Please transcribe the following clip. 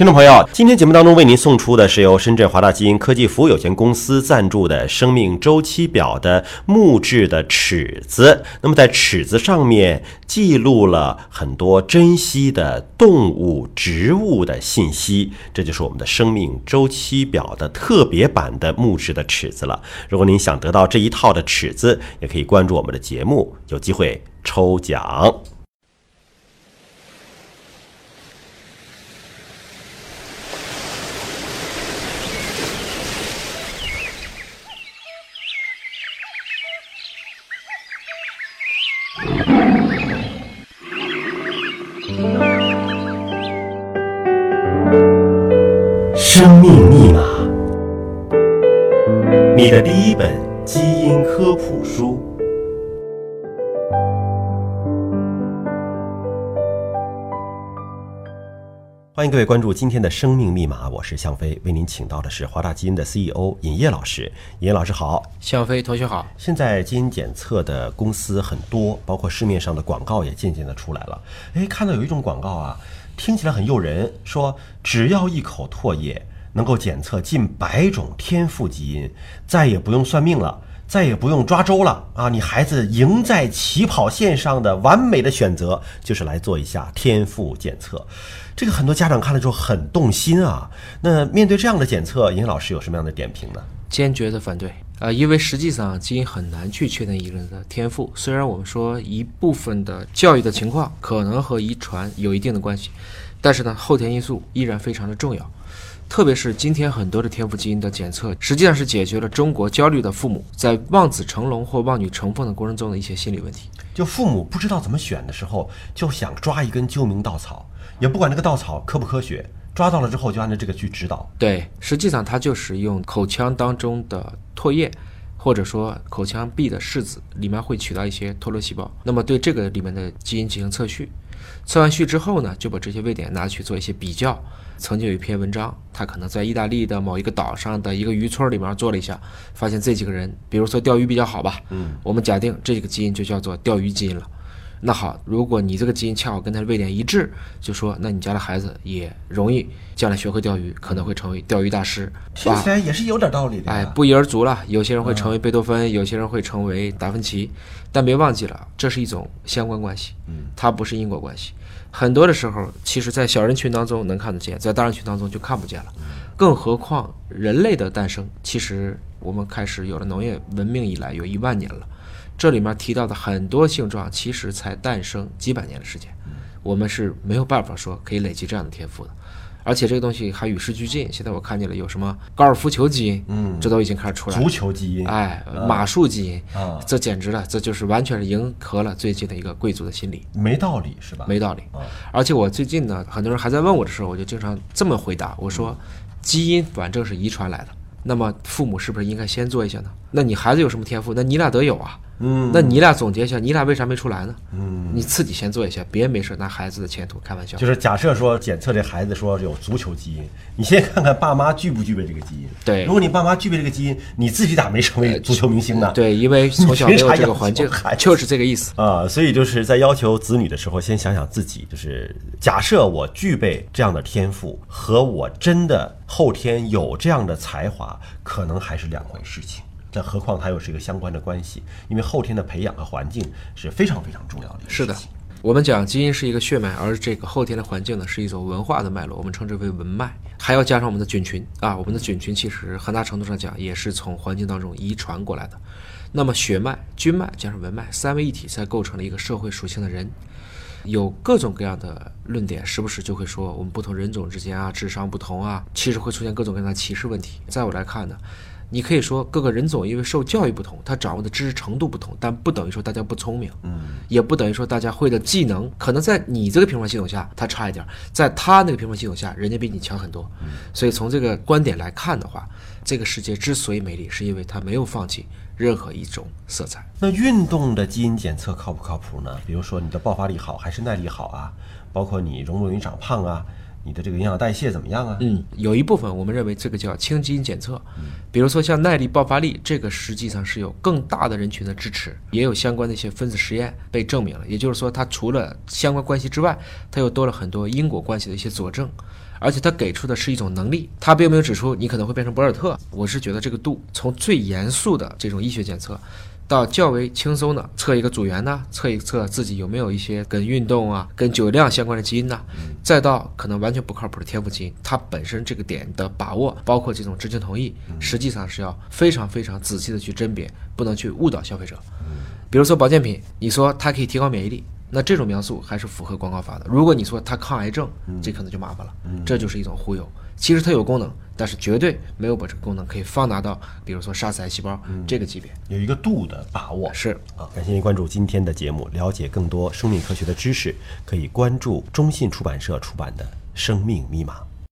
听众朋友，今天节目当中为您送出的是由深圳华大基因科技服务有限公司赞助的生命周期表的木质的尺子。那么在尺子上面记录了很多珍稀的动物、植物的信息，这就是我们的生命周期表的特别版的木质的尺子了。如果您想得到这一套的尺子，也可以关注我们的节目，有机会抽奖。生命密码，你的第一本基因科普书。欢迎各位关注今天的生命密码，我是向飞，为您请到的是华大基因的 CEO 尹烨老师。尹烨老师好，向飞同学好。现在基因检测的公司很多，包括市面上的广告也渐渐的出来了。哎，看到有一种广告啊，听起来很诱人，说只要一口唾液能够检测近百种天赋基因，再也不用算命了。再也不用抓周了啊！你孩子赢在起跑线上的完美的选择，就是来做一下天赋检测。这个很多家长看了之后很动心啊。那面对这样的检测，尹老师有什么样的点评呢？坚决的反对呃！因为实际上基因很难去确定一个人的天赋。虽然我们说一部分的教育的情况可能和遗传有一定的关系，但是呢，后天因素依然非常的重要。特别是今天很多的天赋基因的检测，实际上是解决了中国焦虑的父母在望子成龙或望女成凤的过程中的一些心理问题。就父母不知道怎么选的时候，就想抓一根救命稻草，也不管这个稻草科不科学，抓到了之后就按照这个去指导。对，实际上它就是用口腔当中的唾液，或者说口腔壁的拭子里面会取到一些脱落细胞，那么对这个里面的基因进行测序，测完序之后呢，就把这些位点拿去做一些比较。曾经有一篇文章，他可能在意大利的某一个岛上的一个渔村里面做了一下，发现这几个人，比如说钓鱼比较好吧，嗯，我们假定这个基因就叫做钓鱼基因了。那好，如果你这个基因恰好跟他的位点一致，就说那你家的孩子也容易将来学会钓鱼，可能会成为钓鱼大师。听起来也是有点道理的。哎，不一而足了。有些人会成为贝多芬，有些人会成为达芬奇，但别忘记了，这是一种相关关系，嗯，它不是因果关系。很多的时候，其实，在小人群当中能看得见，在大人群当中就看不见了。更何况人类的诞生，其实我们开始有了农业文明以来有一万年了，这里面提到的很多性状，其实才诞生几百年的时间，我们是没有办法说可以累积这样的天赋的。而且这个东西还与时俱进。现在我看见了有什么高尔夫球基因，嗯，这都已经开始出来了。足球基因，哎，马术基因，啊，这简直了，这就是完全是迎合了最近的一个贵族的心理。没道理是吧？没道理。而且我最近呢，很多人还在问我的时候，我就经常这么回答：我说，基因反正是遗传来的，那么父母是不是应该先做一下呢？那你孩子有什么天赋？那你俩得有啊。嗯，那你俩总结一下，你俩为啥没出来呢？嗯，你自己先做一下，别没事拿孩子的前途开玩笑。就是假设说检测这孩子说有足球基因，你先看看爸妈具不具备这个基因。对，如果你爸妈具备这个基因，你自己咋没成为足球明星呢？对，因为从小没有这个环境，就是这个意思啊。所以就是在要求子女的时候，先想想自己，就是假设我具备这样的天赋，和我真的后天有这样的才华，可能还是两回事情。这何况它又是一个相关的关系，因为后天的培养和环境是非常非常重要的。是的，我们讲基因是一个血脉，而这个后天的环境呢是一种文化的脉络，我们称之为文脉。还要加上我们的菌群啊，我们的菌群其实很大程度上讲也是从环境当中遗传过来的。那么血脉、菌脉加上文脉三位一体，才构成了一个社会属性的人。有各种各样的论点，时不时就会说我们不同人种之间啊，智商不同啊，其实会出现各种各样的歧视问题。在我来看呢。你可以说各个人种因为受教育不同，他掌握的知识程度不同，但不等于说大家不聪明，嗯，也不等于说大家会的技能可能在你这个评判系统下他差一点，在他那个评判系统下人家比你强很多，所以从这个观点来看的话，这个世界之所以美丽，是因为它没有放弃任何一种色彩。那运动的基因检测靠不靠谱呢？比如说你的爆发力好还是耐力好啊？包括你容不容易长胖啊？你的这个营养代谢怎么样啊？嗯，有一部分我们认为这个叫轻基因检测，比如说像耐力、爆发力，这个实际上是有更大的人群的支持，也有相关的一些分子实验被证明了。也就是说，它除了相关关系之外，它又多了很多因果关系的一些佐证。而且它给出的是一种能力，它并没有指出你可能会变成博尔特。我是觉得这个度从最严肃的这种医学检测。到较为轻松的测一个组员呢，测一测自己有没有一些跟运动啊、跟酒量相关的基因呢，再到可能完全不靠谱的天赋基因，它本身这个点的把握，包括这种知情同意，实际上是要非常非常仔细的去甄别，不能去误导消费者。比如说保健品，你说它可以提高免疫力，那这种描述还是符合广告法的。如果你说它抗癌症，这可能就麻烦了，这就是一种忽悠。其实它有功能，但是绝对没有把这个功能可以放大到，比如说杀死癌细胞这个级别，有一个度的把握。是啊，感谢您关注今天的节目，了解更多生命科学的知识，可以关注中信出版社出版的《生命密码》。